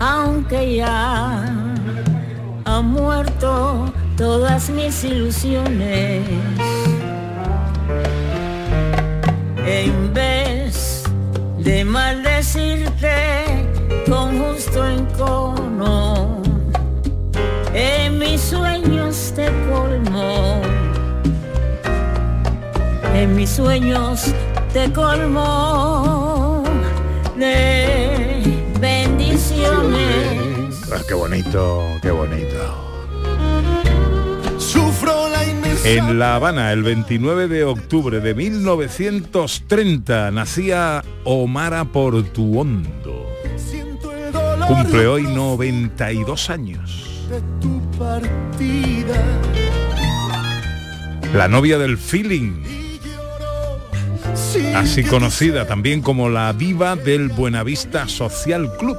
aunque ya ha muerto todas mis ilusiones, en vez de maldecirte con justo encono. En mis sueños te colmo, en mis sueños te colmo Ah, qué bonito, qué bonito. En La Habana, el 29 de octubre de 1930, nacía Omara Portuondo. Cumple hoy 92 años. La novia del feeling, así conocida también como la viva del Buenavista Social Club,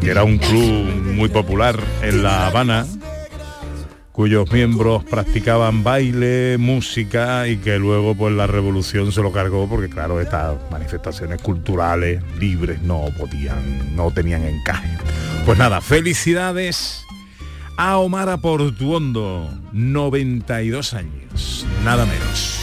que era un club muy popular en La Habana, cuyos miembros practicaban baile, música y que luego pues la revolución se lo cargó porque claro, estas manifestaciones culturales libres no podían, no tenían encaje. Pues nada, felicidades a Omar Portuondo, 92 años, nada menos.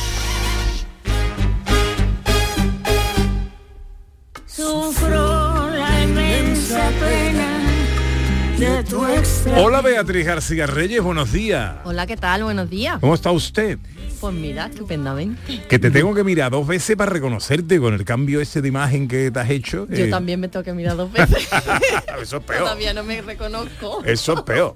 De tu extraño. Hola Beatriz García Reyes, buenos días. Hola, ¿qué tal? Buenos días. ¿Cómo está usted? Pues mira, estupendamente. Que te tengo que mirar dos veces para reconocerte con el cambio ese de imagen que te has hecho. Yo eh, también me tengo que mirar dos veces. Eso es peor. Todavía no me reconozco. Eso es peor.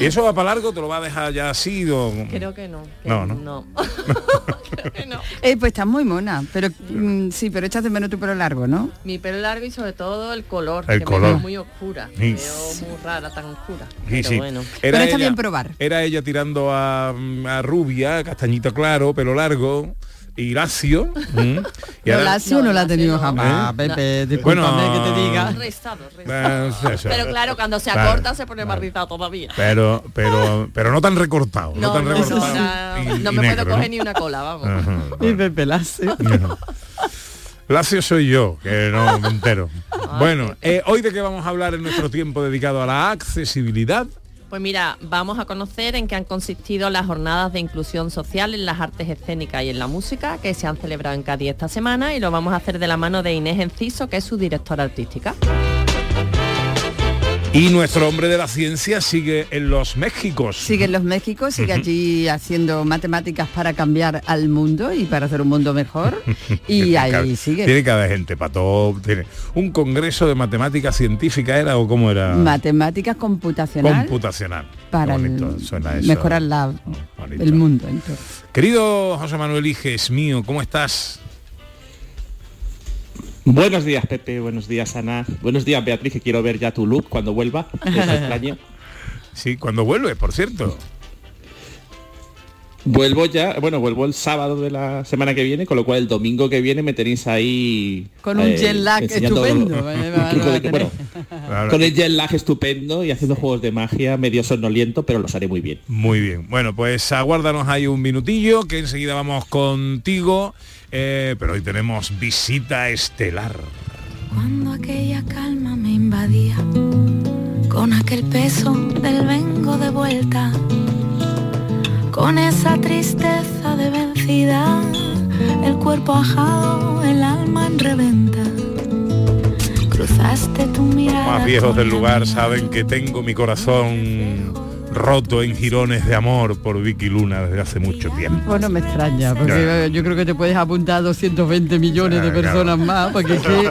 ¿Y eso va para largo? ¿Te lo va a dejar ya así? o- Creo que no. que No, no. Creo que no. Eh, pues estás muy mona, pero mm, sí, pero echas de menos tu pelo largo, ¿no? Mi pelo largo y sobre todo el color, El que color. me veo muy oscura. Sí. Me veo muy rara, tan oscura. Sí, Pero sí. bueno. Pero está bien probar. Era ella tirando a, a rubia, castañito claro, pelo largo y lacio. ¿m? Y No, ahora- lacio no, la ha tenido jamás, ¿Eh? Pepe, discúlpame Bueno, que te diga. Pero claro, cuando se acorta se pone más claro. rizado todavía. Pero, pero, pero no tan recortado. No, No, tan no, recortado. ahora y- no y me negro, puedo coger ni una cola, vamos. Ajá, Y Pepe lacio. Lacio soy yo, que no me entero. Bueno, eh, hoy de qué vamos a hablar en nuestro tiempo dedicado a la accesibilidad. Pues mira, vamos a conocer en qué han consistido las jornadas de inclusión social en las artes escénicas y en la música que se han celebrado en Cádiz esta semana y lo vamos a hacer de la mano de Inés Enciso, que es su directora artística. Y nuestro hombre de la ciencia sigue en los Méxicos. Sigue en los Méxicos, sigue allí haciendo matemáticas para cambiar al mundo y para hacer un mundo mejor. Y ahí sigue. Tiene que haber gente para todo. Tiene un congreso de matemática científica era o cómo era Matemáticas computacional computacional. para Qué bonito el- suena eso. mejorar la- el mundo. entero. Querido José Manuel Iges mío, ¿cómo estás? Buenos días, Pepe. Buenos días, Ana. Buenos días, Beatriz, que quiero ver ya tu look cuando vuelva. Es extraño. Sí, cuando vuelve, por cierto. Vuelvo ya, bueno, vuelvo el sábado de la semana que viene, con lo cual el domingo que viene me tenéis ahí... Con un eh, jet lag estupendo. eh, de- bueno, con el jet lag estupendo y haciendo juegos de magia medio sonoliento, pero los haré muy bien. Muy bien. Bueno, pues aguárdanos ahí un minutillo, que enseguida vamos contigo. Eh, pero hoy tenemos visita estelar. Cuando aquella calma me invadía, con aquel peso del vengo de vuelta, con esa tristeza de vencida, el cuerpo ajado, el alma en reventa. Cruzaste tu mirada. Más viejos del lugar saben que tengo mi corazón roto en jirones de amor por Vicky Luna desde hace mucho tiempo. Pues no me extraña, porque yo creo que te puedes apuntar a 220 millones de claro. personas más, porque es que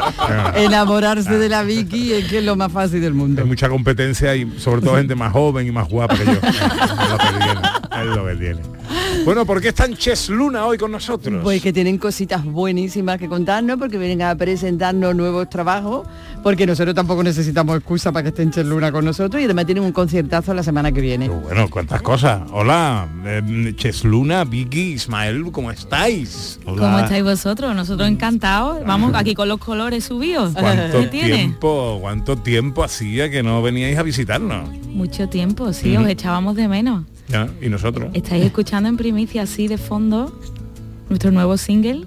enamorarse de la Vicky es que es lo más fácil del mundo. Hay mucha competencia y sobre todo gente más joven y más guapa que yo. Es lo que tiene. Bueno, ¿por qué están Ches Luna hoy con nosotros? Pues que tienen cositas buenísimas que contarnos, porque vienen a presentarnos nuevos trabajos, porque nosotros tampoco necesitamos excusa para que estén Ches Luna con nosotros y además tienen un conciertazo la semana que viene. Bueno, cuántas cosas. Hola, eh, Ches Luna, Vicky, Ismael, ¿cómo estáis? ¿Cómo estáis vosotros? Nosotros encantados. Vamos aquí con los colores subidos. ¿Cuánto tiempo, cuánto tiempo hacía que no veníais a visitarnos? Mucho tiempo, sí, os echábamos de menos. Ya, ¿Y nosotros? Estáis escuchando en primicia así de fondo nuestro nuevo single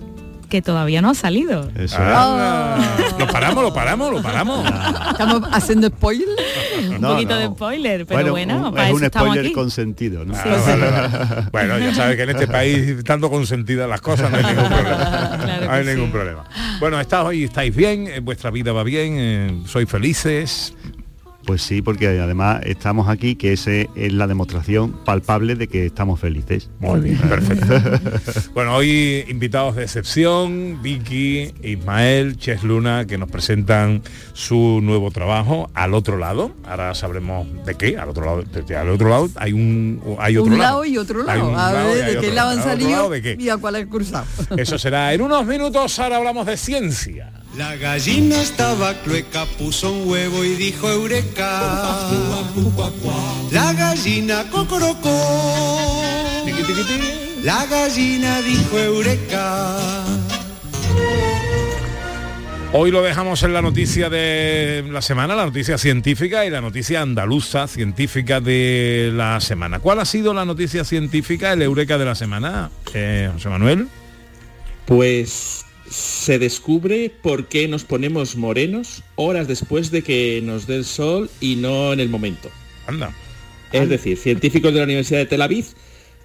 que todavía no ha salido. Ah, Lo paramos, lo paramos, lo paramos. Estamos haciendo spoiler. Un No, poquito no. de spoiler, pero bueno, un- para es eso un spoiler aquí. consentido, ¿no? Ah, vale, vale. Bueno, ya sabes que en este país, tanto consentidas las cosas, no hay ningún problema. Claro no hay ningún sí. problema. Bueno, estáis hoy, estáis bien, eh, vuestra vida va bien, eh, sois felices. Pues sí, porque además estamos aquí, que ese es la demostración palpable de que estamos felices. Muy bien, perfecto. bueno, hoy invitados de excepción, Vicky, Ismael, Ches Luna, que nos presentan su nuevo trabajo al otro lado. Ahora sabremos de qué, al otro lado, de- al otro lado hay un hay otro un lado. lado y otro lado. A lado ver de qué lado han ¿Al otro salido de y a cuál han cruzado. Eso será en unos minutos, ahora hablamos de ciencia. La gallina estaba clueca, puso un huevo y dijo eureka. La gallina cocorocó. La gallina dijo eureka. Hoy lo dejamos en la noticia de la semana, la noticia científica y la noticia andaluza científica de la semana. ¿Cuál ha sido la noticia científica, el eureka de la semana, eh, José Manuel? Pues se descubre por qué nos ponemos morenos horas después de que nos dé el sol y no en el momento. Anda. Es decir, científicos de la Universidad de Tel Aviv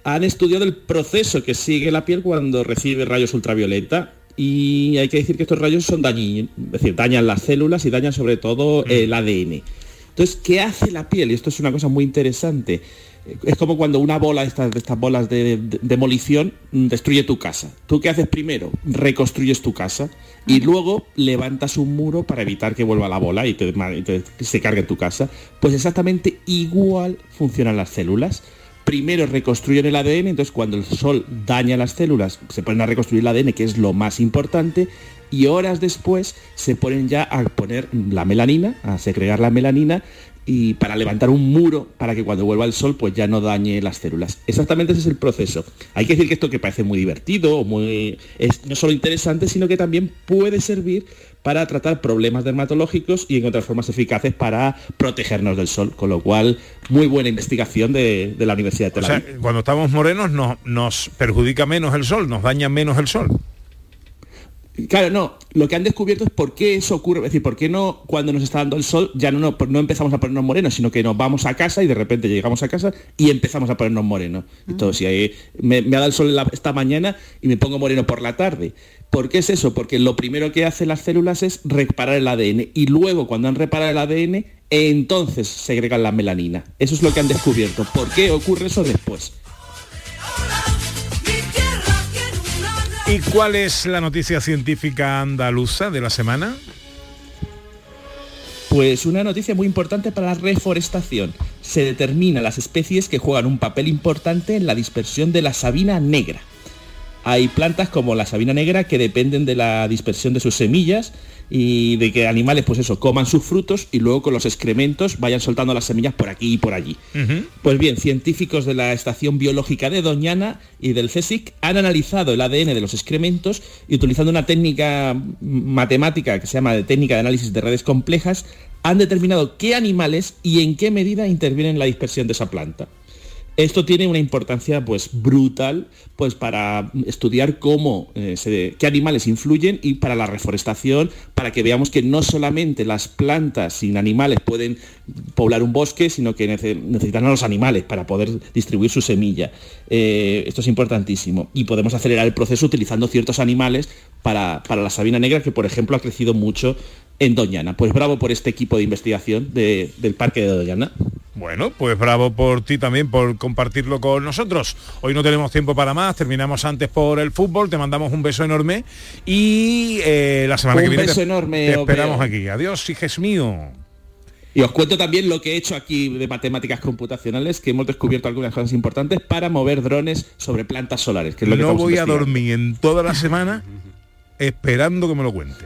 han estudiado el proceso que sigue la piel cuando recibe rayos ultravioleta y hay que decir que estos rayos son dañinos, es decir, dañan las células y dañan sobre todo el ADN. Entonces, ¿qué hace la piel? Y esto es una cosa muy interesante. Es como cuando una bola de estas, estas bolas de, de- demolición mm, destruye tu casa. ¿Tú qué haces primero? Reconstruyes tu casa y luego levantas un muro para evitar que vuelva la bola y, te- y te- que se cargue tu casa. Pues exactamente igual funcionan las células. Primero reconstruyen el ADN, entonces cuando el sol daña las células se ponen a reconstruir el ADN, que es lo más importante, y horas después se ponen ya a poner la melanina, a segregar la melanina y para levantar un muro para que cuando vuelva el sol pues ya no dañe las células. Exactamente ese es el proceso. Hay que decir que esto que parece muy divertido, o muy es no solo interesante, sino que también puede servir para tratar problemas dermatológicos y encontrar formas eficaces para protegernos del sol, con lo cual muy buena investigación de, de la Universidad de O Tel sea, Aviv. cuando estamos morenos nos, nos perjudica menos el sol, nos daña menos el sol. Claro, no. Lo que han descubierto es por qué eso ocurre. Es decir, por qué no cuando nos está dando el sol ya no, no, no empezamos a ponernos morenos, sino que nos vamos a casa y de repente llegamos a casa y empezamos a ponernos morenos. Entonces, si hay- me, me ha dado el sol la- esta mañana y me pongo moreno por la tarde. ¿Por qué es eso? Porque lo primero que hacen las células es reparar el ADN y luego cuando han reparado el ADN, entonces segregan la melanina. Eso es lo que han descubierto. ¿Por qué ocurre eso después? ¿Y cuál es la noticia científica andaluza de la semana? Pues una noticia muy importante para la reforestación. Se determinan las especies que juegan un papel importante en la dispersión de la sabina negra. Hay plantas como la sabina negra que dependen de la dispersión de sus semillas y de que animales, pues eso, coman sus frutos y luego con los excrementos vayan soltando las semillas por aquí y por allí. Pues bien, científicos de la Estación Biológica de Doñana y del CSIC han analizado el ADN de los excrementos y utilizando una técnica matemática que se llama de técnica de análisis de redes complejas, han determinado qué animales y en qué medida intervienen en la dispersión de esa planta. Esto tiene una importancia pues brutal pues para estudiar cómo eh, se- qué animales influyen y para la reforestación para que veamos que no solamente las plantas sin animales pueden poblar un bosque sino que nece- necesitan a los animales para poder distribuir su semilla. Eh, esto es importantísimo. Y podemos acelerar el proceso utilizando ciertos animales para, para la sabina negra que por ejemplo ha crecido mucho en Doñana pues bravo por este equipo de investigación de- del parque de Doñana Bueno, pues bravo por ti también por compartirlo con nosotros. Hoy no tenemos tiempo para más, terminamos antes por el fútbol, te mandamos un beso enorme y eh, la semana Un que viene beso te, enorme, te os esperamos aquí. Adiós, hijes mío. Y os cuento también lo que he hecho aquí de matemáticas computacionales, que hemos descubierto algunas cosas importantes para mover drones sobre plantas solares. Que es lo que no voy a dormir en toda la semana esperando que me lo cuente.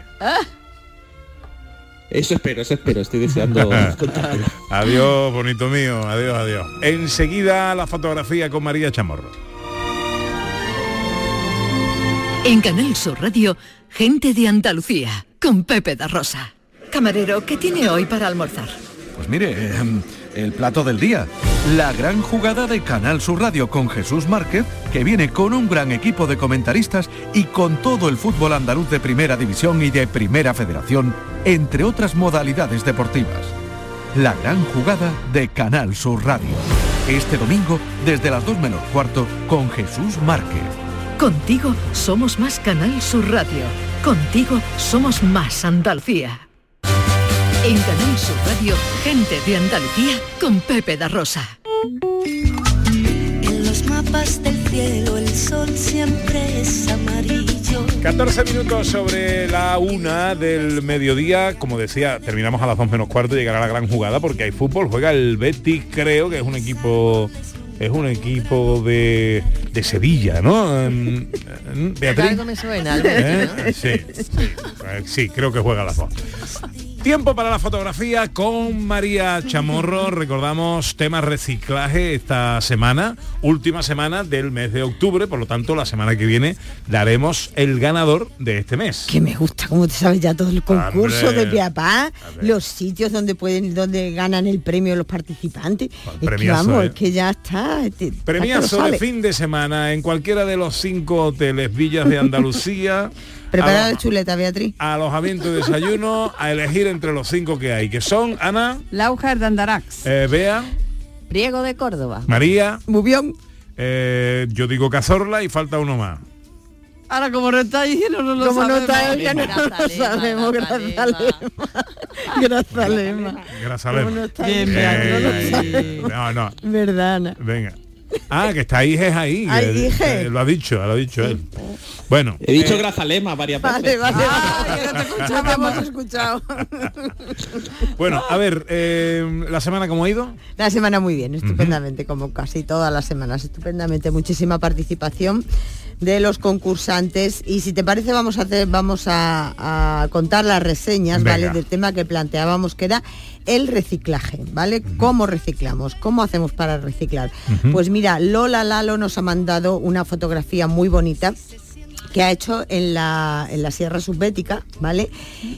Eso espero, eso espero, estoy deseando. Adiós, bonito mío. Adiós, adiós. Enseguida la fotografía con María Chamorro. En Canal Sur Radio, gente de Andalucía, con Pepe da Rosa. Camarero, ¿qué tiene hoy para almorzar? Pues mire, em, el plato del día. La gran jugada de Canal Sur Radio con Jesús Márquez, que viene con un gran equipo de comentaristas y con todo el fútbol andaluz de Primera División y de Primera Federación, entre otras modalidades deportivas. La gran jugada de Canal Sur Radio. Este domingo, desde las 2 menos cuarto, con Jesús Márquez. Contigo somos más Canal Sur Radio. Contigo somos más Andalucía. En Canal Sur Radio, gente de Andalucía, con Pepe da Rosa. En los mapas del cielo el sol siempre es amarillo. 14 minutos sobre la una del mediodía. Como decía, terminamos a las 2 menos cuarto y llegará la gran jugada porque hay fútbol. Juega el Betis, creo que es un equipo. Es un equipo de, de Sevilla, ¿no? Beatriz. Algo me suena, algo me ¿Eh? Sí, sí, sí, creo que juega a las dos. Tiempo para la fotografía con María Chamorro. Recordamos temas reciclaje esta semana, última semana del mes de octubre, por lo tanto la semana que viene daremos el ganador de este mes. Que me gusta, como te sabes ya todo el concurso Hombre. de pa, los sitios donde pueden, donde ganan el premio los participantes. Es que premiazo, vamos, ¿eh? es que ya está. te- ya Premiazo te lo de fin de semana en cualquiera de los cinco hoteles villas de Andalucía. Prepara Alo- la chuleta, Beatriz. alojamiento y desayuno a elegir entre los cinco que hay, que son Ana, Laujar de Andarax. eh, Bea, Priego de Córdoba. María, Bubión. eh, yo digo Cazorla y falta uno más. Ahora como no está diciendo no lo Como no sabemos. está ella, no lo sabemos. Grazalema. Grazalema. Grazalema. ¿Cómo no No lo sabemos. no, no, Verdad, venga. Ah, que está ahí. Ay, que- Iges. que lo ha dicho, lo ha dicho él. Bueno. He dicho eh, Grazalema varias veces. vale. Ah, vale. no te escuchado. bueno, a ver, eh, la semana cómo ha ido. La semana muy bien, estupendamente, como casi todas las semanas, estupendamente, muchísima participación de los concursantes y si te parece vamos a hacer, vamos a, a contar las reseñas, Venga. ¿vale? Del tema que planteábamos que era el reciclaje, ¿vale? ¿Cómo reciclamos? ¿Cómo hacemos para reciclar? Pues mira, Lola Lalo nos ha mandado una fotografía muy bonita que ha hecho en la, en la Sierra Subbética, ¿vale?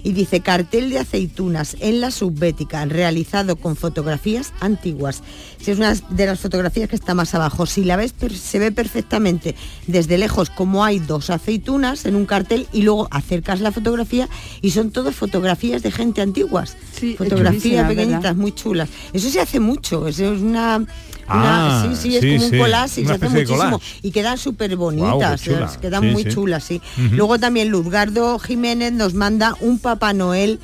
Y dice cartel de aceitunas en la Subbética, realizado con fotografías antiguas. Si es una de las fotografías que está más abajo. Si la ves, se ve perfectamente desde lejos como hay dos aceitunas en un cartel y luego acercas la fotografía y son todas fotografías de gente antiguas. Sí, fotografías pequeñitas, ¿verdad? muy chulas. Eso se hace mucho, eso es una... una- Ah, sí, sí, es sí, como un collage y se hace muchísimo. collage. Y quedan súper bonitas, quedan Sí, muy chulas, sí. Luego también Luzgardo Jiménez nos manda un Papá Noel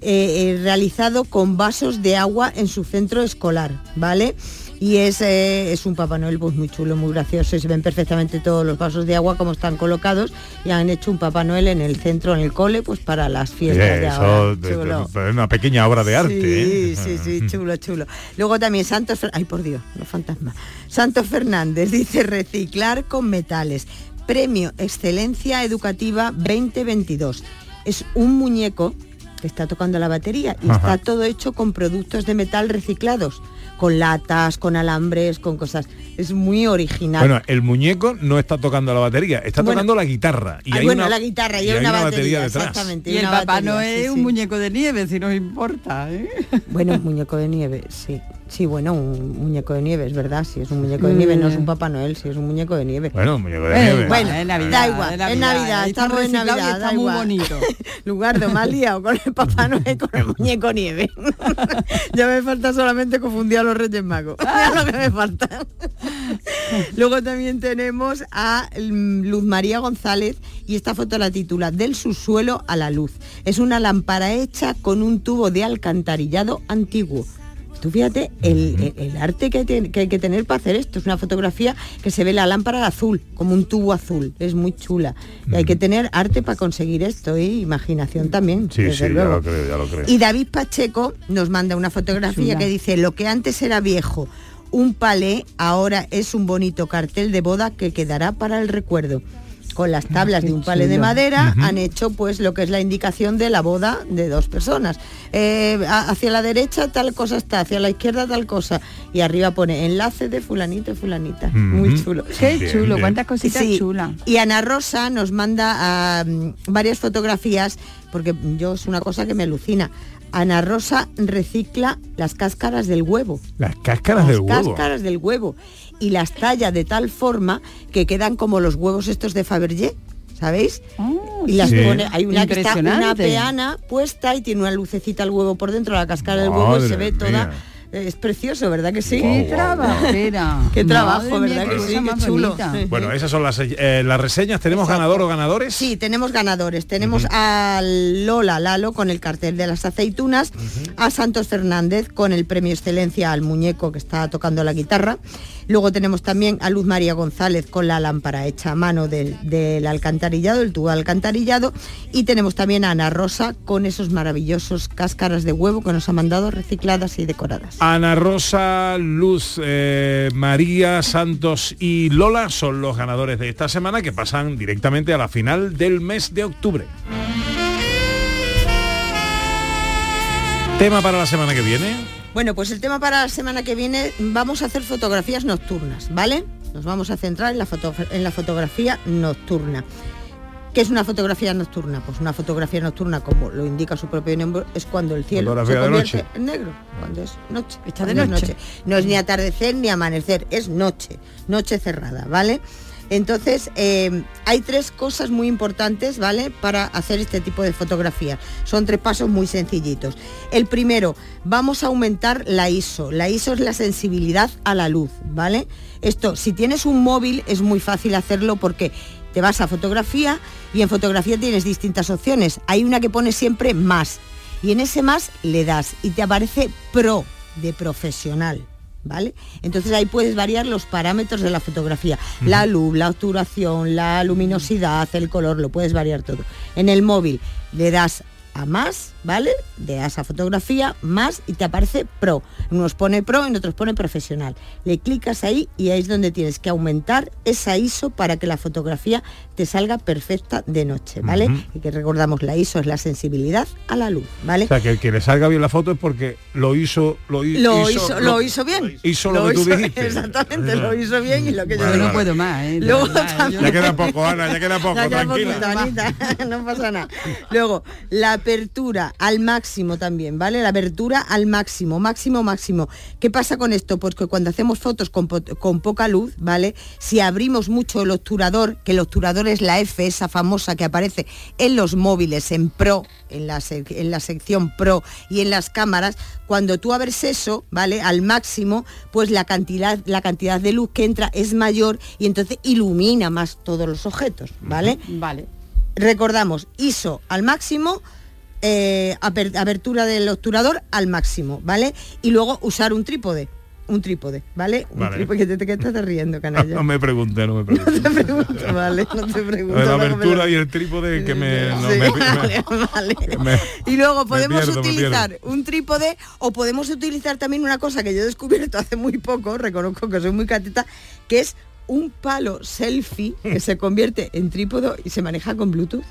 eh, eh, realizado con vasos de agua en su centro escolar, ¿vale? Y es, eh, es un Papá Noel pues muy chulo, muy gracioso y se ven perfectamente todos los vasos de agua como están colocados y han hecho un Papá Noel en el centro, en el cole, pues para las fiestas de ahora. Chulo. una pequeña obra de arte. Sí, ¿eh? sí, sí, chulo, chulo. Luego también Santos, ay por Dios, los fantasmas. Santos Fernández dice reciclar con metales. Premio Excelencia Educativa 2022. Es un muñeco que está tocando la batería y Ajá. está todo hecho con productos de metal reciclados, con latas, con alambres, con cosas. Es muy original. Bueno, el muñeco no está tocando la batería, está Bueno. tocando la guitarra. Y hay bueno, una, la guitarra y, y hay una, batería, batería, detrás. exactamente. Y el Papá batería, no sí, es un sí. muñeco de nieve, si nos importa. ¿eh? Bueno, un muñeco de nieve, sí. Sí, bueno, un muñeco de nieve, es verdad. Si es un muñeco de nieve, no es un Papá Noel, si es un muñeco de nieve. Bueno, un muñeco de Eh, nieve. Bueno, Es Navidad, da igual, es Navidad, Navidad, está estamos en Navidad, está da muy igual. bonito. Lugardo, mal liado con el Papá Noel con el muñeco nieve. ya me falta solamente confundir a los Reyes Magos. Es lo que me falta. Luego también tenemos a mm, Luz María González y esta foto la titula Del subsuelo a la luz. Es una lámpara hecha con un tubo de alcantarillado antiguo. Tú fíjate el, el- el arte que hay, te- que hay que tener para hacer esto. Es una fotografía que se ve la lámpara azul, como un tubo azul. Es muy chula. Y hay que tener arte para conseguir esto y imaginación también. Sí, desde sí, ya lo creo, ya lo creo. Y David Pacheco nos manda una fotografía Chula. que dice, lo que antes era viejo, un palé, ahora es un bonito cartel de boda que quedará para el recuerdo. Con las tablas de un palé de madera han hecho pues lo que es la indicación de la boda de dos personas. Eh, hacia la derecha tal cosa está, hacia la izquierda tal cosa. Y arriba pone enlace de fulanito y fulanita. Muy chulo. Qué Bien, chulo, bien. cuántas cositas Sí. chulas. Y Ana Rosa nos manda varias fotografías, porque yo es una cosa que me alucina. Ana Rosa recicla las cáscaras del huevo. Las cáscaras las del huevo. cáscaras del huevo. Y las talla de tal forma que quedan como los huevos estos de Fabergé. ¿Sabéis? y las sí. pone, hay una que está una peana puesta y tiene una lucecita al huevo por dentro, la cáscara del huevo y se ve toda. mía. Es precioso, ¿verdad que sí? Qué trabajera. Qué trabajo, Madre mía, ¿verdad qué que sí? Qué chulo. bonita. Bueno, esas son las, eh, las reseñas. ¿Tenemos ganador o ganadores? Sí, tenemos ganadores. Tenemos a Lola Lalo con el cartel de las aceitunas, a Santos Fernández con el premio Excelencia al muñeco que está tocando la guitarra. Luego tenemos también a Luz María González con la lámpara hecha a mano del, del alcantarillado, el tubo alcantarillado. Y tenemos también a Ana Rosa con esos maravillosos cáscaras de huevo que nos ha mandado recicladas y decoradas. Ana Rosa, Luz, eh, María, Santos y Lola son los ganadores de esta semana que pasan directamente a la final del mes de octubre. Tema para la semana que viene. Bueno, pues el tema para la semana que viene vamos a hacer fotografías nocturnas, ¿vale? Nos vamos a centrar en la, foto- en la fotografía nocturna. ¿Qué es una fotografía nocturna? Pues una fotografía nocturna, como lo indica su propio nombre, es cuando el cielo se Fotografía de convierte noche. en negro, cuando es noche. Está de cuando es noche. No es ni atardecer ni amanecer, es noche, noche cerrada, ¿vale? Entonces, eh, hay tres cosas muy importantes, ¿vale? Para hacer este tipo de fotografía. Son tres pasos muy sencillitos. El primero, vamos a aumentar la ISO. La ISO es la sensibilidad a la luz, ¿vale? Esto, si tienes un móvil, es muy fácil hacerlo porque te vas a fotografía y en fotografía tienes distintas opciones. Hay una que pone siempre más y en ese más le das y te aparece pro de profesional. ¿Vale? Entonces ahí puedes variar los parámetros de la fotografía, la luz, la obturación, la luminosidad, el color, lo puedes variar todo. En el móvil le das a más, ¿vale? Le das a fotografía, más y te aparece pro. En unos pone pro, en otros pone profesional. Le clicas ahí y ahí es donde tienes que aumentar esa ISO para que la fotografía te salga perfecta de noche, ¿vale? Ujú. Y que recordamos, la ISO es la sensibilidad a la luz, ¿vale? O sea, que el que le salga bien la foto es porque lo hizo, lo, hi- lo hizo, lo hizo bien. hizo lo que tú dijiste. Exactamente, lo hizo bien y lo que yo Vale, Yo no vale. puedo más, ¿eh? De Luego también- Ya queda poco, Ana, ya queda poco, Ya queda tranquila. poquito, Anita, no pasa nada. Luego, la apertura al máximo también, ¿vale? La apertura al máximo, máximo, máximo. ¿Qué pasa con esto? Pues que cuando hacemos fotos con, po- con poca luz, ¿vale? Si abrimos mucho el obturador, que el obturador es la F, esa famosa que aparece en los móviles, en Pro, en la, en la sección Pro y en las cámaras, cuando tú abres eso, ¿vale? Al máximo, pues la cantidad, la cantidad de luz que entra es mayor y entonces ilumina más todos los objetos, ¿vale? Vale. Recordamos, ISO al máximo, eh, aper- abertura del obturador al máximo, ¿vale? Y luego usar un trípode, un trípode, ¿vale? Un Vale. trípode que te, que estás riendo, canalla. No me pregunte, no me pregunte. No te pregunto, vale, no te pregunto. La abertura lo- y el trípode que me... no, Sí, me- vale, vale. me- Y luego podemos pierdo, utilizar un trípode o podemos utilizar también una cosa que yo he descubierto hace muy poco, reconozco que soy muy cateta, que es un palo selfie que se convierte en trípode y se maneja con Bluetooth.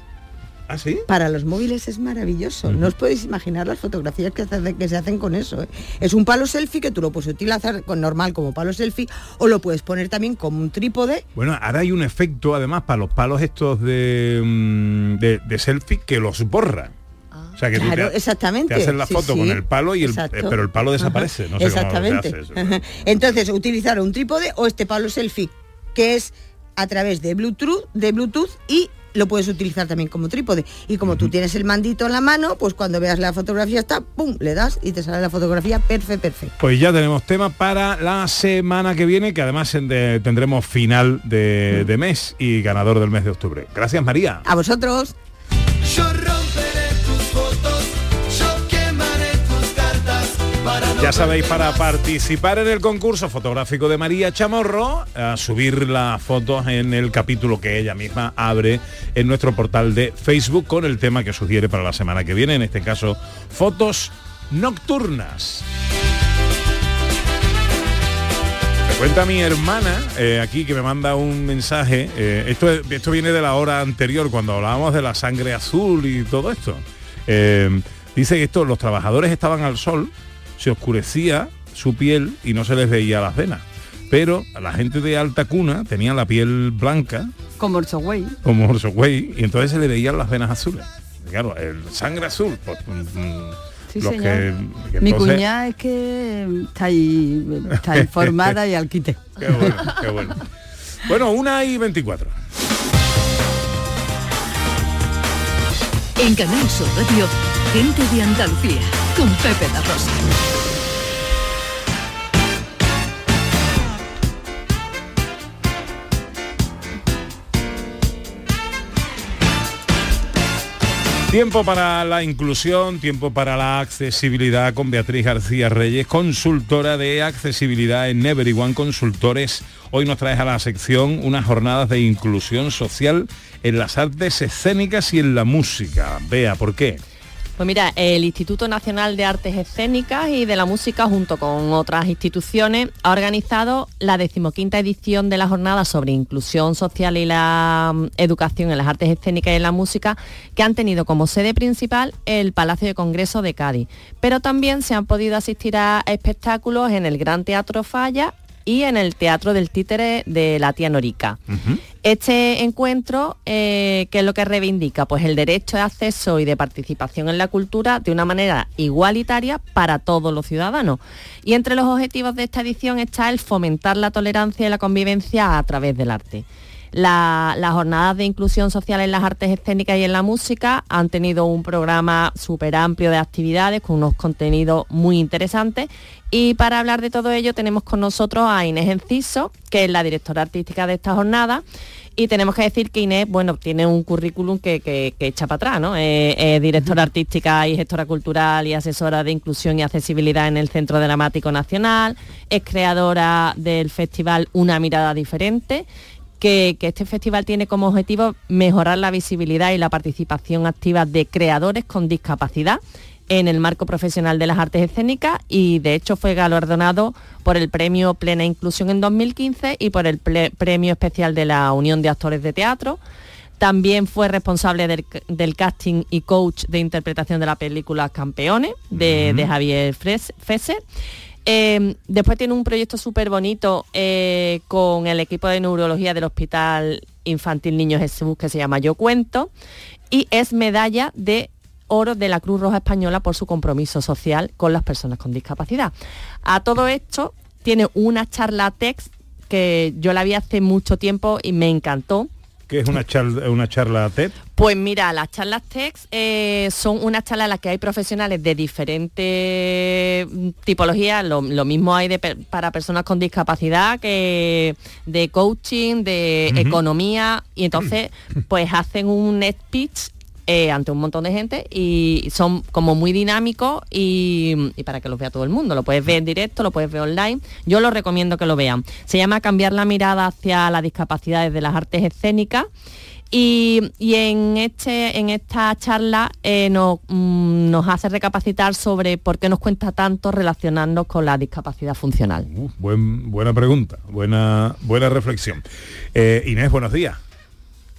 ¿Ah, sí? Para los móviles es maravilloso. No os podéis imaginar las fotografías que, se hacen- que se hacen con eso. ¿eh? Es un palo selfie que tú lo puedes utilizar con normal como palo selfie o lo puedes poner también como un trípode. Bueno, ahora hay un efecto además para los palos estos de, mm, de, de selfie que los borra. O sea que tú te, exactamente. te haces la foto sí. con el palo y el, eh, pero el palo desaparece. Ajá. No sé Exactamente. cómo. Entonces, utilizar un trípode o este palo selfie, que es a través de Bluetooth, de Bluetooth y lo puedes utilizar también como trípode. Y como tú tienes el mandito en la mano, pues cuando veas la fotografía está, ¡pum! Le das y te sale la fotografía perfecto, perfecto. Pues ya tenemos tema para la semana que viene, que además en de- tendremos final de, de mes y ganador del mes de octubre. Gracias María. A vosotros. Ya sabéis, para participar en el concurso fotográfico de María Chamorro, a subir las fotos en el capítulo que ella misma abre en nuestro portal de Facebook con el tema que sugiere para la semana que viene, en este caso, fotos nocturnas. Me cuenta mi hermana eh, aquí que me manda un mensaje. eh, esto, es- esto viene de la hora anterior, cuando hablábamos de la sangre azul y todo esto. Eh, dice que esto, los trabajadores estaban al sol, se oscurecía su piel y no se les veía las venas. Pero a la gente de alta cuna tenía la piel blanca, Como el Sogüey. como Orso Güey, y entonces se le veían las venas azules. Y Claro, el sangre azul, pues, mm, mm, Sí, señor. que, que Mi entonces- cuñada es que está ahí, está informada y al quite. Qué bueno, qué bueno. Bueno, una y 24. En Canal Sur Radio, gente de Andalucía, con Pepe Rosa. Tiempo para la inclusión, tiempo para la accesibilidad con Beatriz García Reyes, consultora de accesibilidad en Everyone Consultores. Hoy nos traes a la sección unas jornadas de inclusión social en las artes escénicas y en la música. Vea, ¿por qué? Pues mira, el Instituto Nacional de Artes Escénicas y de la Música, junto con otras instituciones, ha organizado la decimoquinta edición de la jornada sobre inclusión social y la mm, educación en las artes escénicas y en la música, que han tenido como sede principal el Palacio de Congreso de Cádiz. Pero también se han podido asistir a espectáculos en el Gran Teatro Falla y en el Teatro del Títere de la Tía Norica. Este encuentro, eh, ¿qué es lo que reivindica? Pues el derecho de acceso y de participación en la cultura de una manera igualitaria para todos los ciudadanos. Y entre los objetivos de esta edición está el fomentar la tolerancia y la convivencia a través del arte. La- las jornadas de inclusión social en las artes escénicas y en la música han tenido un programa súper amplio de actividades con unos contenidos muy interesantes. Y para hablar de todo ello tenemos con nosotros a Inés Enciso, que es la directora artística de esta jornada. Y tenemos que decir que Inés, bueno, tiene un currículum que, que- que echa para atrás, ¿no? Eh, es directora artística y gestora cultural y asesora de inclusión y accesibilidad en el Centro Dramático Nacional, es creadora del festival Una Mirada Diferente, que, que este festival tiene como objetivo mejorar la visibilidad y la participación activa de creadores con discapacidad en el marco profesional de las artes escénicas y de hecho fue galardonado por el premio Plena Inclusión en 2015 y por el ple- premio especial de la Unión de Actores de Teatro. También fue responsable del, del casting y coach de interpretación de la película Campeones de, de Javier Fres- Fesser. Eh, después tiene un proyecto súper bonito eh, con el equipo de neurología del Hospital Infantil Niño Jesús que se llama Yo Cuento y es medalla de oro de la Cruz Roja Española por su compromiso social con las personas con discapacidad. A todo esto tiene una charla text que yo la vi hace mucho tiempo y me encantó. ¿Qué es una charla, una charla TED? Pues mira, las charlas TEX eh, son unas charlas en las que hay profesionales de diferentes tipologías. Lo, lo mismo hay de para personas con discapacidad que de coaching, de economía. Y entonces, pues hacen un speech eh, ante un montón de gente y son como muy dinámicos y, para que los vea todo el mundo. Lo puedes ver en directo, lo puedes ver online. Yo lo recomiendo que lo vean. Se llama Cambiar la mirada hacia la discapacidad desde las artes escénicas. Y, y en, este, en esta charla eh, nos, mm, nos hace recapacitar sobre por qué nos cuesta tanto relacionarnos con la discapacidad funcional. Buen, buena pregunta, buena, buena reflexión. Eh, Inés, buenos días.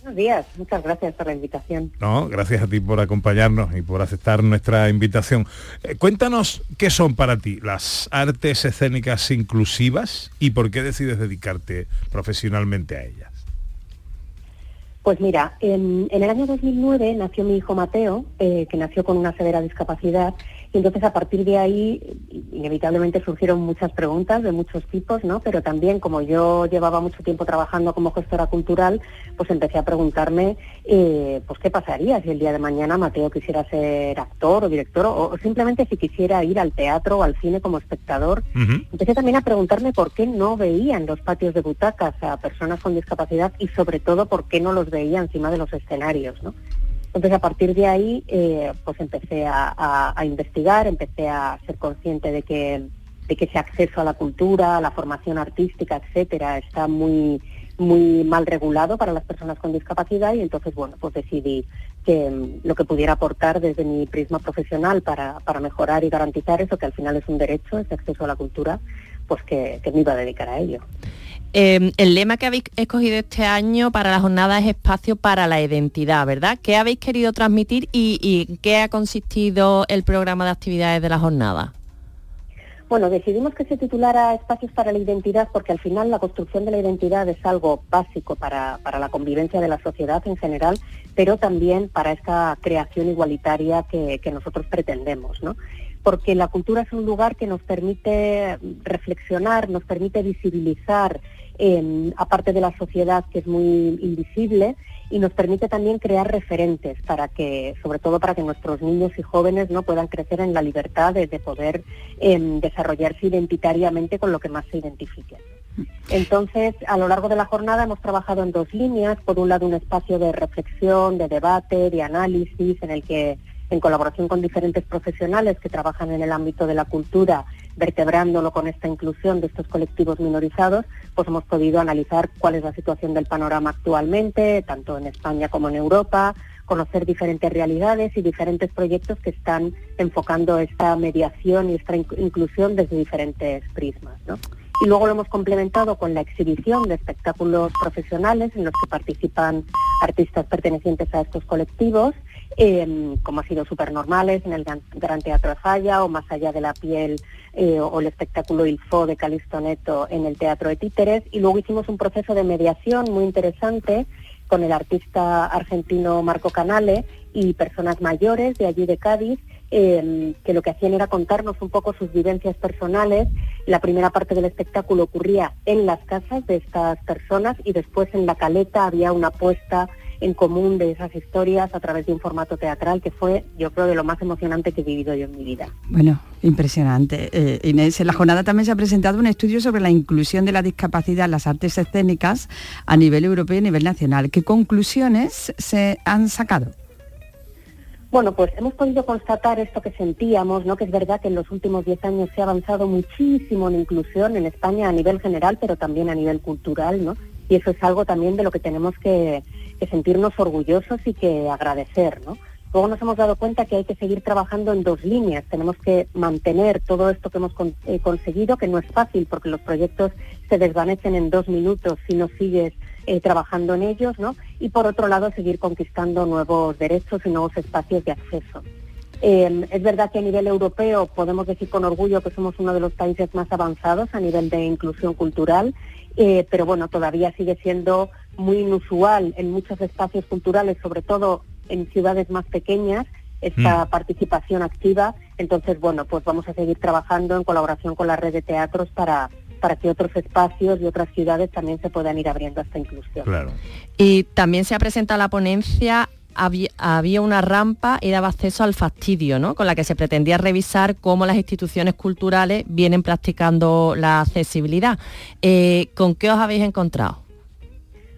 Buenos días, muchas gracias por la invitación. No, gracias a ti por acompañarnos y por aceptar nuestra invitación. Eh, cuéntanos qué son para ti las artes escénicas inclusivas y por qué decides dedicarte profesionalmente a ellas. Pues mira, en, en el año 2009 nació mi hijo Mateo, eh, que nació con una severa discapacidad, y entonces a partir de ahí inevitablemente surgieron muchas preguntas de muchos tipos, ¿no? Pero también como yo llevaba mucho tiempo trabajando como gestora cultural, pues empecé a preguntarme, eh, pues qué pasaría si el día de mañana Mateo quisiera ser actor o director o, o simplemente si quisiera ir al teatro o al cine como espectador Empecé también a preguntarme por qué no veía en los patios de butacas a personas con discapacidad y sobre todo por qué no los veía encima de los escenarios, ¿no? Entonces a partir de ahí eh, pues empecé a, investigar, empecé a ser consciente de que, de que ese acceso a la cultura, a la formación artística, etcétera, está muy muy mal regulado para las personas con discapacidad y entonces bueno pues decidí que mm, lo que pudiera aportar desde mi prisma profesional para, para mejorar y garantizar eso que al final es un derecho, ese acceso a la cultura, pues que me iba a dedicar a ello. Eh, el lema que habéis escogido este año para la jornada es espacio para la identidad, ¿verdad? ¿Qué habéis querido transmitir y, y qué ha consistido el programa de actividades de la jornada? Bueno, decidimos que se titulara Espacios para la Identidad porque al final la construcción de la identidad es algo básico para, para la convivencia de la sociedad en general, pero también para esta creación igualitaria que nosotros pretendemos, ¿no? Porque la cultura es un lugar que nos permite reflexionar, nos permite visibilizar aparte de la sociedad que es muy invisible y nos permite también crear referentes para que, sobre todo para que nuestros niños y jóvenes no puedan crecer en la libertad de, de poder em, desarrollarse identitariamente con lo que más se identifique. Entonces, a lo largo de la jornada hemos trabajado en dos líneas. Por un lado, un espacio de reflexión, de debate, de análisis, en el que, en colaboración con diferentes profesionales que trabajan en el ámbito de la cultura, vertebrándolo con esta inclusión de estos colectivos minorizados, pues hemos podido analizar cuál es la situación del panorama actualmente, tanto en España como en Europa, conocer diferentes realidades y diferentes proyectos que están enfocando esta mediación y esta inc- inclusión desde diferentes prismas. ¿no? Y luego lo hemos complementado con la exhibición de espectáculos profesionales en los que participan artistas pertenecientes a estos colectivos, como ha sido Supernormales en el Gran, Teatro de Falla o Más allá de la piel eh, o el espectáculo Il Fo de Calixto Neto en el Teatro de Títeres. Y luego hicimos un proceso de mediación muy interesante con el artista argentino Marco Canale y personas mayores de allí de Cádiz, eh, que lo que hacían era contarnos un poco sus vivencias personales. La primera parte del espectáculo ocurría en las casas de estas personas y después en la caleta había una puesta en común de esas historias a través de un formato teatral que fue, yo creo, de lo más emocionante que he vivido yo en mi vida. Bueno, impresionante. Eh, Inés, en la jornada también se ha presentado un estudio sobre la inclusión de la discapacidad en las artes escénicas a nivel europeo y a nivel nacional. ¿Qué conclusiones se han sacado? Bueno, pues hemos podido constatar esto que sentíamos, ¿no? Que es verdad que en los últimos 10 años se ha avanzado muchísimo en inclusión en España a nivel general, pero también a nivel cultural, ¿no? Y eso es algo también de lo que tenemos que, sentirnos orgullosos y que agradecer, ¿no? Luego nos hemos dado cuenta que hay que seguir trabajando en dos líneas. Tenemos que mantener todo esto que hemos eh, conseguido, que no es fácil porque los proyectos se desvanecen en dos minutos si no sigues eh, trabajando en ellos, ¿no? Y por otro lado, seguir conquistando nuevos derechos y nuevos espacios de acceso. Eh, es verdad que a nivel europeo podemos decir con orgullo que somos uno de los países más avanzados a nivel de inclusión cultural, eh, pero bueno, todavía sigue siendo muy inusual en muchos espacios culturales, sobre todo en ciudades más pequeñas, esta participación activa. Entonces, bueno, pues vamos a seguir trabajando en colaboración con la red de teatros para, para que otros espacios y otras ciudades también se puedan ir abriendo a esta inclusión. Claro. Y también se ha presentado la ponencia había, había una rampa y daba acceso al fastidio, ¿no? Con la que se pretendía revisar cómo las instituciones culturales vienen practicando la accesibilidad. Eh, ¿Con qué os habéis encontrado?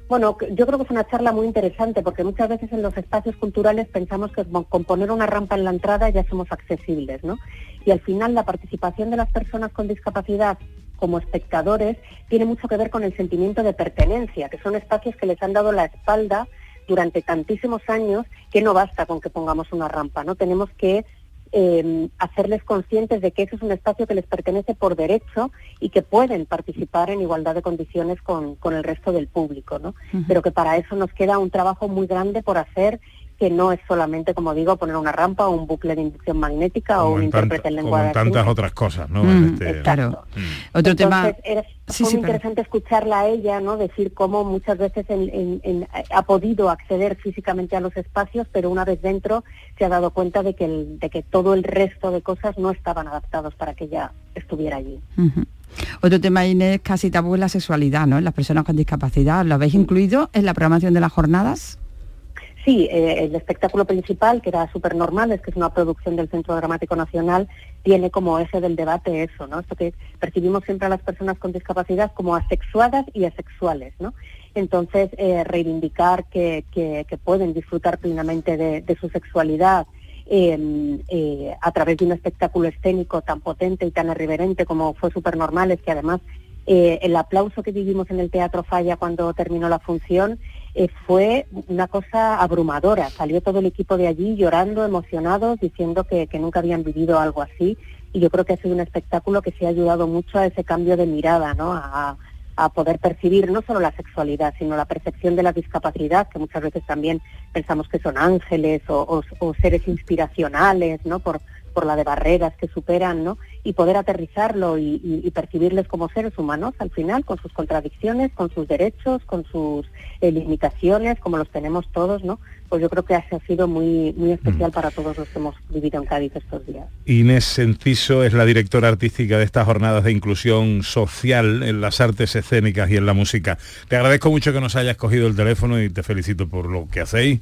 Bueno, yo creo que es una charla muy interesante porque muchas veces en los espacios culturales pensamos que con poner una rampa en la entrada ya somos accesibles, ¿no? Y al final la participación de las personas con discapacidad como espectadores tiene mucho que ver con el sentimiento de pertenencia, que son espacios que les han dado la espalda durante tantísimos años que no basta con que pongamos una rampa, ¿no? Tenemos que eh, hacerles conscientes de que eso es un espacio que les pertenece por derecho y que pueden participar en igualdad de condiciones con, con el resto del público, ¿no? Pero que para eso nos queda un trabajo muy grande por hacer que no es solamente, como digo, poner una rampa o un bucle de inducción magnética o Como un intérprete en como lengua en de tantas otras cosas, ¿no? Mm, En este- Claro. Mm. Otro tema... Era, Sí, fue sí, muy interesante escucharla a ella, ¿no? Decir cómo muchas veces en- en- en- ha podido acceder físicamente a los espacios, pero una vez dentro se ha dado cuenta de que, el- de que todo el resto de cosas no estaban adaptados para que ella estuviera allí. Otro tema, Inés, casi tabú es la sexualidad, ¿no? En las personas con discapacidad. ¿Lo habéis incluido en la programación de las jornadas? Sí, eh, el espectáculo principal, que era Supernormales, que es una producción del Centro Dramático Nacional, tiene como eje del debate eso, ¿no? Esto que percibimos siempre a las personas con discapacidad como asexuadas y asexuales, ¿no? Entonces, eh, reivindicar que, que- que pueden disfrutar plenamente de, de su sexualidad eh, eh, a través de un espectáculo escénico tan potente y tan irreverente como fue Supernormales, que además eh, el aplauso que vivimos en el Teatro Falla cuando terminó la función eh, fue una cosa abrumadora. Salió todo el equipo de allí llorando, emocionados, diciendo que, que nunca habían vivido algo así. Y yo creo que ha sido un espectáculo que se ha ayudado mucho a ese cambio de mirada, ¿no? A, a poder percibir no solo la sexualidad, sino la percepción de la discapacidad, que muchas veces también pensamos que son ángeles o, o- o seres inspiracionales, ¿no? Por, por la de barreras que superan, ¿no? Y poder aterrizarlo y, y- y percibirles como seres humanos al final, con sus contradicciones, con sus derechos, con sus eh, limitaciones, como los tenemos todos, ¿no? Pues yo creo que ha sido muy, muy especial para todos los que hemos vivido en Cádiz estos días. Inés Enciso es la directora artística de estas jornadas de inclusión social en las artes escénicas y en la música. Te agradezco mucho que nos hayas cogido el teléfono y te felicito por lo que hacéis.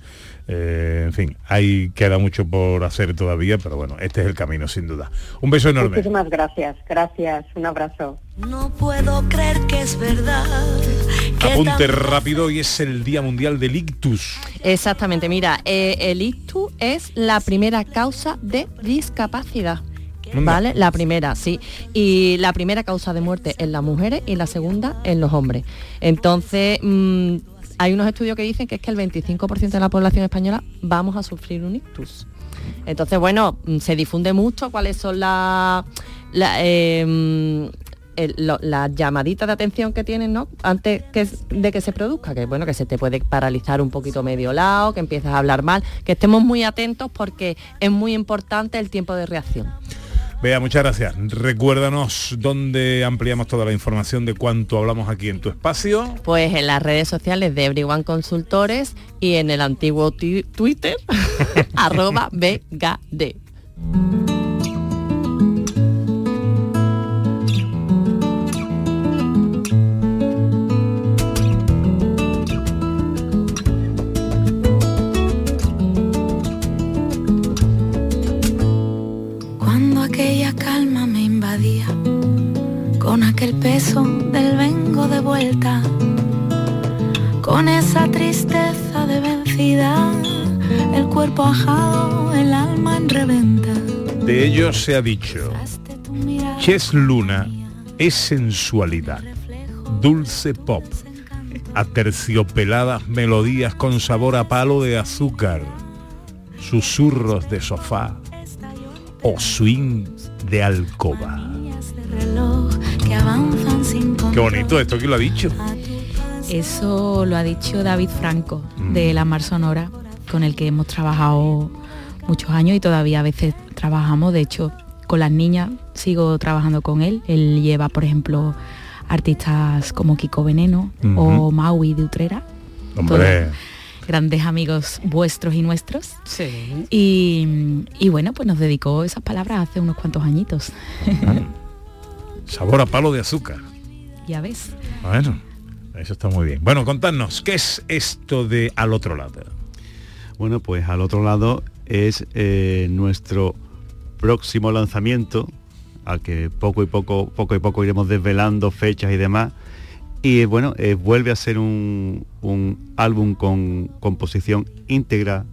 Eh, en fin, hay queda mucho por hacer todavía, pero bueno, este es el camino sin duda. Un beso enorme. Muchísimas gracias, gracias, un abrazo. No puedo creer que es verdad. que Apunte rápido, hoy es el Día Mundial del Ictus. Exactamente, mira, eh, el ictus es la primera causa de discapacidad. ¿Vale? La primera, sí. Y la primera causa de muerte en las mujeres y la segunda en los hombres. Entonces, mm, hay unos estudios que dicen que es que el 25% de la población española vamos a sufrir un ictus. Entonces, bueno, mm, se difunde mucho cuáles son lo- las llamaditas de atención que tienen, ¿no? Antes que, de que se produzca, que bueno, que se te puede paralizar un poquito medio lado, que empiezas a hablar mal, que estemos muy atentos porque es muy importante el tiempo de reacción. Vea, muchas gracias. Recuérdanos dónde ampliamos toda la información de cuánto hablamos aquí en tu espacio. Pues en las redes sociales de Everyone Consultores y en el antiguo ti- Twitter, arroba BGD. Con aquel peso del vengo de vuelta, con esa tristeza de vencida, el cuerpo ajado, el alma en reventa. De ello se ha dicho, Chess Luna es sensualidad, dulce pop, aterciopeladas melodías con sabor a palo de azúcar, susurros de sofá o swing de alcoba. que Qué bonito esto, ¿quién lo ha dicho? Eso lo ha dicho David Franco de La Mar Sonora, con el que hemos trabajado muchos años y todavía a veces trabajamos. De hecho, con las niñas sigo trabajando con él. Él lleva, por ejemplo, artistas como Kiko Veneno o. Maui de Utrera. Hombre, grandes amigos vuestros y nuestros. Sí. Y, y bueno, pues nos dedicó esas palabras hace unos cuantos añitos. sabor a palo de azúcar. ya ves. Bueno, eso está muy bien. Bueno, contadnos, ¿qué es esto de al otro lado? Bueno, pues al otro lado es eh, nuestro próximo lanzamiento, al que poco y poco, poco y poco iremos desvelando fechas y demás. Y bueno, eh, vuelve a ser un, un álbum con composición íntegra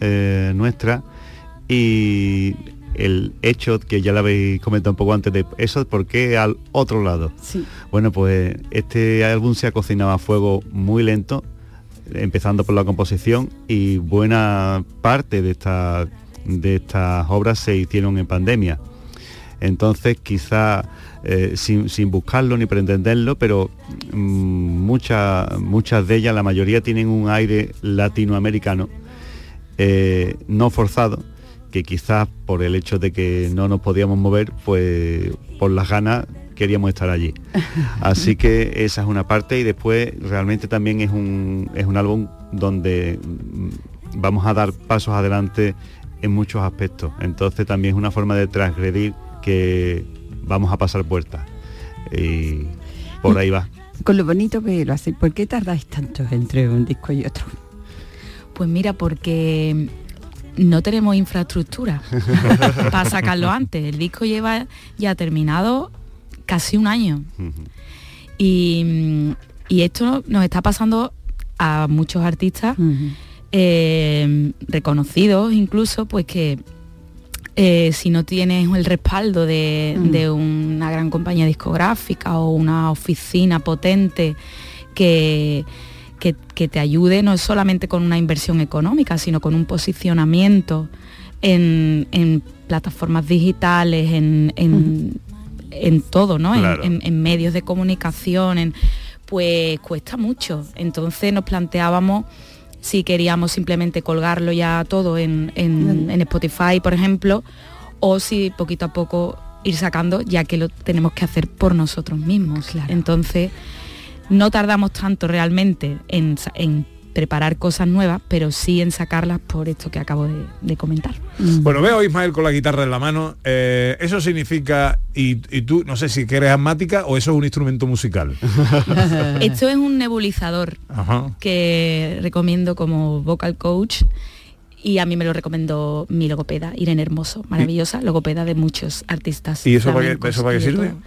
eh, nuestra y el hecho que ya lo habéis comentado un poco antes de eso, ¿por qué al otro lado? Sí. Bueno, pues este álbum se ha cocinado a fuego muy lento, empezando por la composición y buena parte de, esta, de estas obras se hicieron en pandemia. Entonces quizá eh, sin, sin buscarlo ni pretenderlo, pero mm, muchas, muchas de ellas, la mayoría tienen un aire latinoamericano, eh, no forzado, que quizás por el hecho de que no nos podíamos mover, pues por las ganas queríamos estar allí. Así que esa es una parte y después realmente también es un, es un álbum donde mm, vamos a dar pasos adelante en muchos aspectos. Entonces también es una forma de transgredir que vamos a pasar puertas. Y por ahí va. Con lo bonito que lo hacéis, ¿por qué tardáis tanto entre un disco y otro? Pues mira, porque no tenemos infraestructura para sacarlo antes. El disco lleva ya terminado casi un año. Y Y esto nos está pasando a muchos artistas eh, reconocidos incluso, pues que eh, si no tienes el respaldo de, Mm. de una gran compañía discográfica o una oficina potente que, que, que te ayude no solamente con una inversión económica, sino con un posicionamiento en, en plataformas digitales, en, en- en todo, ¿no? En- Claro. En, en medios de comunicación, en- pues cuesta mucho. Entonces nos planteábamos si queríamos simplemente colgarlo ya todo en, en- en Spotify, por ejemplo, o si poquito a poco ir sacando, ya que lo tenemos que hacer por nosotros mismos. Entonces, no tardamos tanto realmente en preparar cosas nuevas, pero sí en sacarlas por esto que acabo de, de comentar. Bueno, veo a Ismael con la guitarra en la mano. eh, eso significa, y, y tú, no sé si que eres asmática o eso es un instrumento musical. Esto es un nebulizador Ajá. que recomiendo como vocal coach y a mí me lo recomendó mi logopeda, Irene Hermoso, maravillosa logopeda de muchos artistas. ¿Y eso para qué, eso para qué sirve? todo.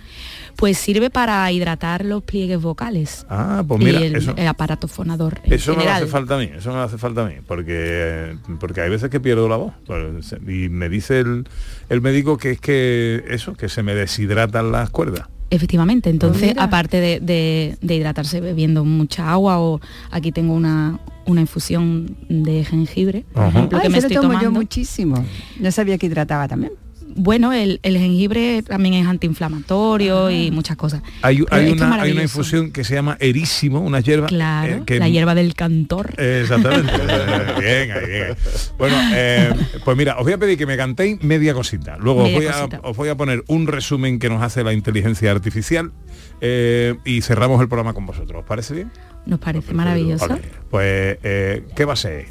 Pues sirve para hidratar los pliegues vocales. Ah, pues mira, y el, eso- el aparato fonador. en Eso me general. hace falta a mí, eso me hace falta a mí, porque porque hay veces que pierdo la voz. pues, Y me dice el, el médico que es que eso, que se me deshidratan las cuerdas. Efectivamente, entonces Mira. aparte de, de- de hidratarse bebiendo mucha agua o aquí tengo una, una infusión de jengibre, por Ajá. ejemplo, Ay, que me lo estoy tomo yo tomando. muchísimo. No sabía que hidrataba también. Bueno, el, el jengibre también es antiinflamatorio y muchas cosas. Hay, una, hay una maravilloso. infusión que se llama erísimo, una hierba. Claro, eh, que- la hierba del cantor. Eh, Exactamente. bien, ahí, bien. Bueno, eh, pues mira, os voy a pedir que me cantéis media cosita. Luego os voy, a, cosita. os voy a poner un resumen que nos hace la inteligencia artificial eh, y cerramos el programa con vosotros. ¿Os parece bien? Nos parece maravilloso. Pues, eh, ¿qué va a ser?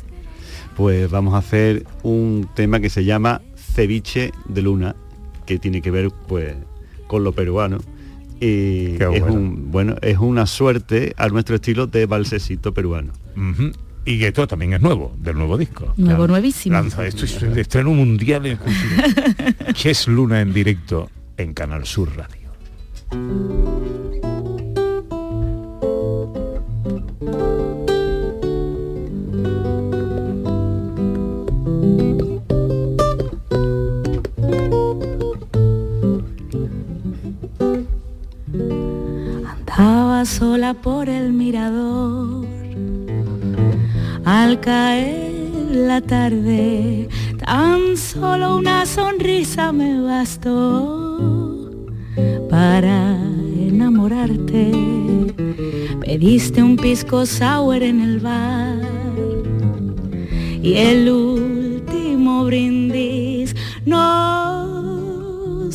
Pues vamos a hacer un tema que se llama Ceviche de Luna, que tiene que ver pues con lo peruano. Y Qué es bueno. un bueno, es una suerte a nuestro estilo de balsecito peruano. Y que esto también es nuevo, del nuevo disco. Nuevo, nuevísimo. Lanza esto es el estreno mundial en cultura. Ches Luna en directo en Canal Sur Radio. Andaba sola por el mirador. Al caer la tarde, tan solo una sonrisa me bastó para enamorarte. Pediste un pisco sour en el bar y el último brindis nos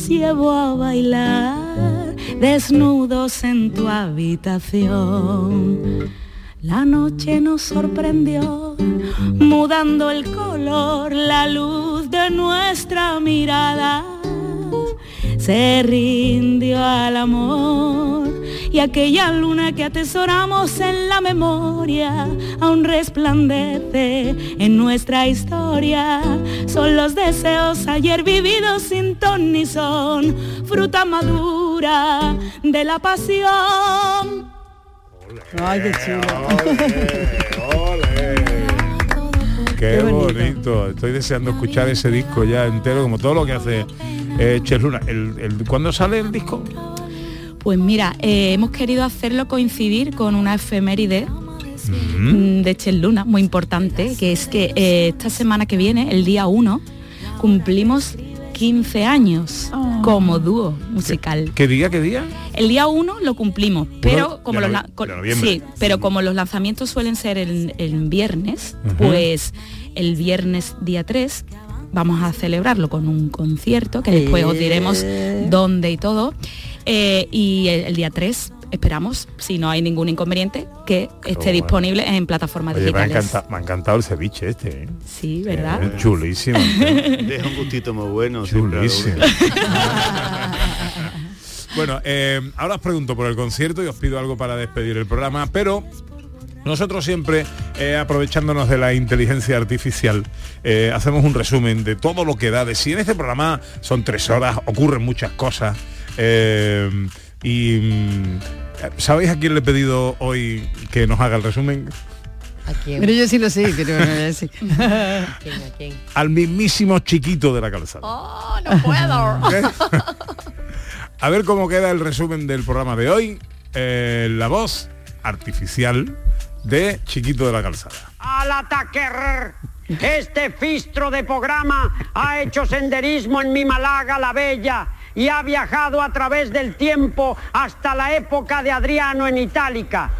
llevó a bailar desnudos en tu habitación. La noche nos sorprendió, mudando el color, la luz de nuestra mirada se rindió al amor y aquella luna que atesoramos en la memoria aún resplandece en nuestra historia. Son los deseos ayer vividos sin ton ni son, fruta madura de la pasión. Ay, qué chulo. Qué, bonito. Estoy deseando escuchar ese disco ya entero, como todo lo que hace eh, Ches Luna. El, el- ¿Cuándo sale el disco? Pues mira, eh, hemos querido hacerlo coincidir con una efeméride mm, de Chel Luna, muy importante, que es que eh, esta semana que viene, el día 1, cumplimos 15 años como dúo musical. ¿Qué día, qué día? El día 1 lo cumplimos, pero como los, la- con- sí, pero como los lanzamientos suelen ser el, el viernes, pues el viernes día 3 vamos a celebrarlo con un concierto que después os diremos Eh. dónde y todo. Eh, y el, el día 3 esperamos, si no hay ningún inconveniente, que esté bueno. disponible en plataformas Oye, me ha, digitales. me ha encantado el ceviche este. ¿eh? Sí, ¿verdad? Eh, chulísimo. Deja un gustito muy bueno. Chulísimo. Bueno, eh, ahora os pregunto por el concierto y os pido algo para despedir el programa, pero nosotros siempre, eh, aprovechándonos de la inteligencia artificial, eh, hacemos un resumen de todo lo que da de sí. En este programa son tres horas, ocurren muchas cosas. eh, y mm, ¿Sabéis a quién le he pedido hoy que nos haga el resumen? ¿A quién? Pero yo sí lo sé, pero no voy a decir. ¿A quién? ¿A quién? Al mismísimo chiquito de la calzada. ¡Oh, no puedo! A ver cómo queda el resumen del programa de hoy. Eh, la voz artificial de Chiquito de la Calzada. al ataque. Este fistro de programa ha hecho senderismo en mi Malaga la Bella y ha viajado a través del tiempo hasta la época de Adriano en Itálica.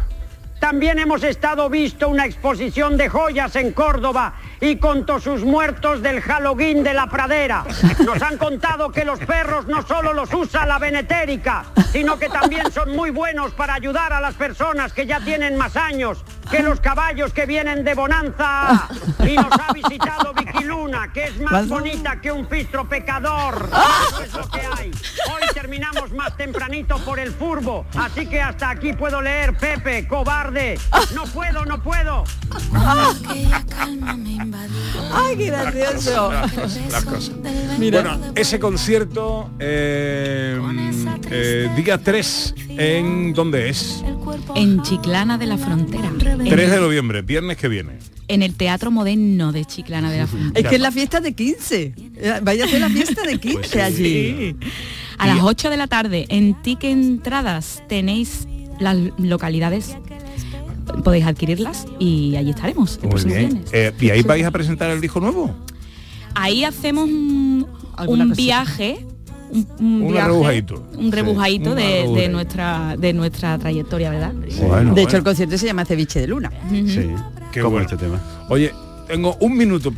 También hemos estado visto una exposición de joyas en Córdoba y con todos sus muertos del Halloween de la pradera. Nos han contado que los perros no solo los usa la benetérica, sino que también son muy buenos para ayudar a las personas que ya tienen más años que los caballos que vienen de Bonanza. Y nos ha visitado Vicky Luna, que es más bonita que un fistro pecador. Eso es lo que hay. Hoy terminamos más tempranito por el furbo, así que hasta aquí puedo leer Pepe, cobarde. No puedo, no puedo. ¡Ay, qué gracioso! Las cosas, las cosas. Bueno, ese concierto, eh, eh, día 3, ¿en dónde es? En Chiclana de la Frontera. 3 de noviembre, viernes que viene. En el Teatro Moderno de Chiclana de la Frontera. Es que es la fiesta de 15. Eh, Vaya a hacer la fiesta de 15 Pues sí. allí. A las 8 de la tarde, en Tique Entradas, tenéis las localidades. Podéis adquirirlas y allí estaremos. el Muy próximo bien. viernes. Eh, ¿Y ahí vais a presentar el disco nuevo? Ahí hacemos un, viaje. Un, un viaje, rebujadito. Un rebujadito Sí, de, nuestra de nuestra trayectoria, ¿verdad? Bueno, de hecho, bueno. el concierto se llama Ceviche de Luna. Sí, Qué como bueno. este tema. Oye, tengo un minuto para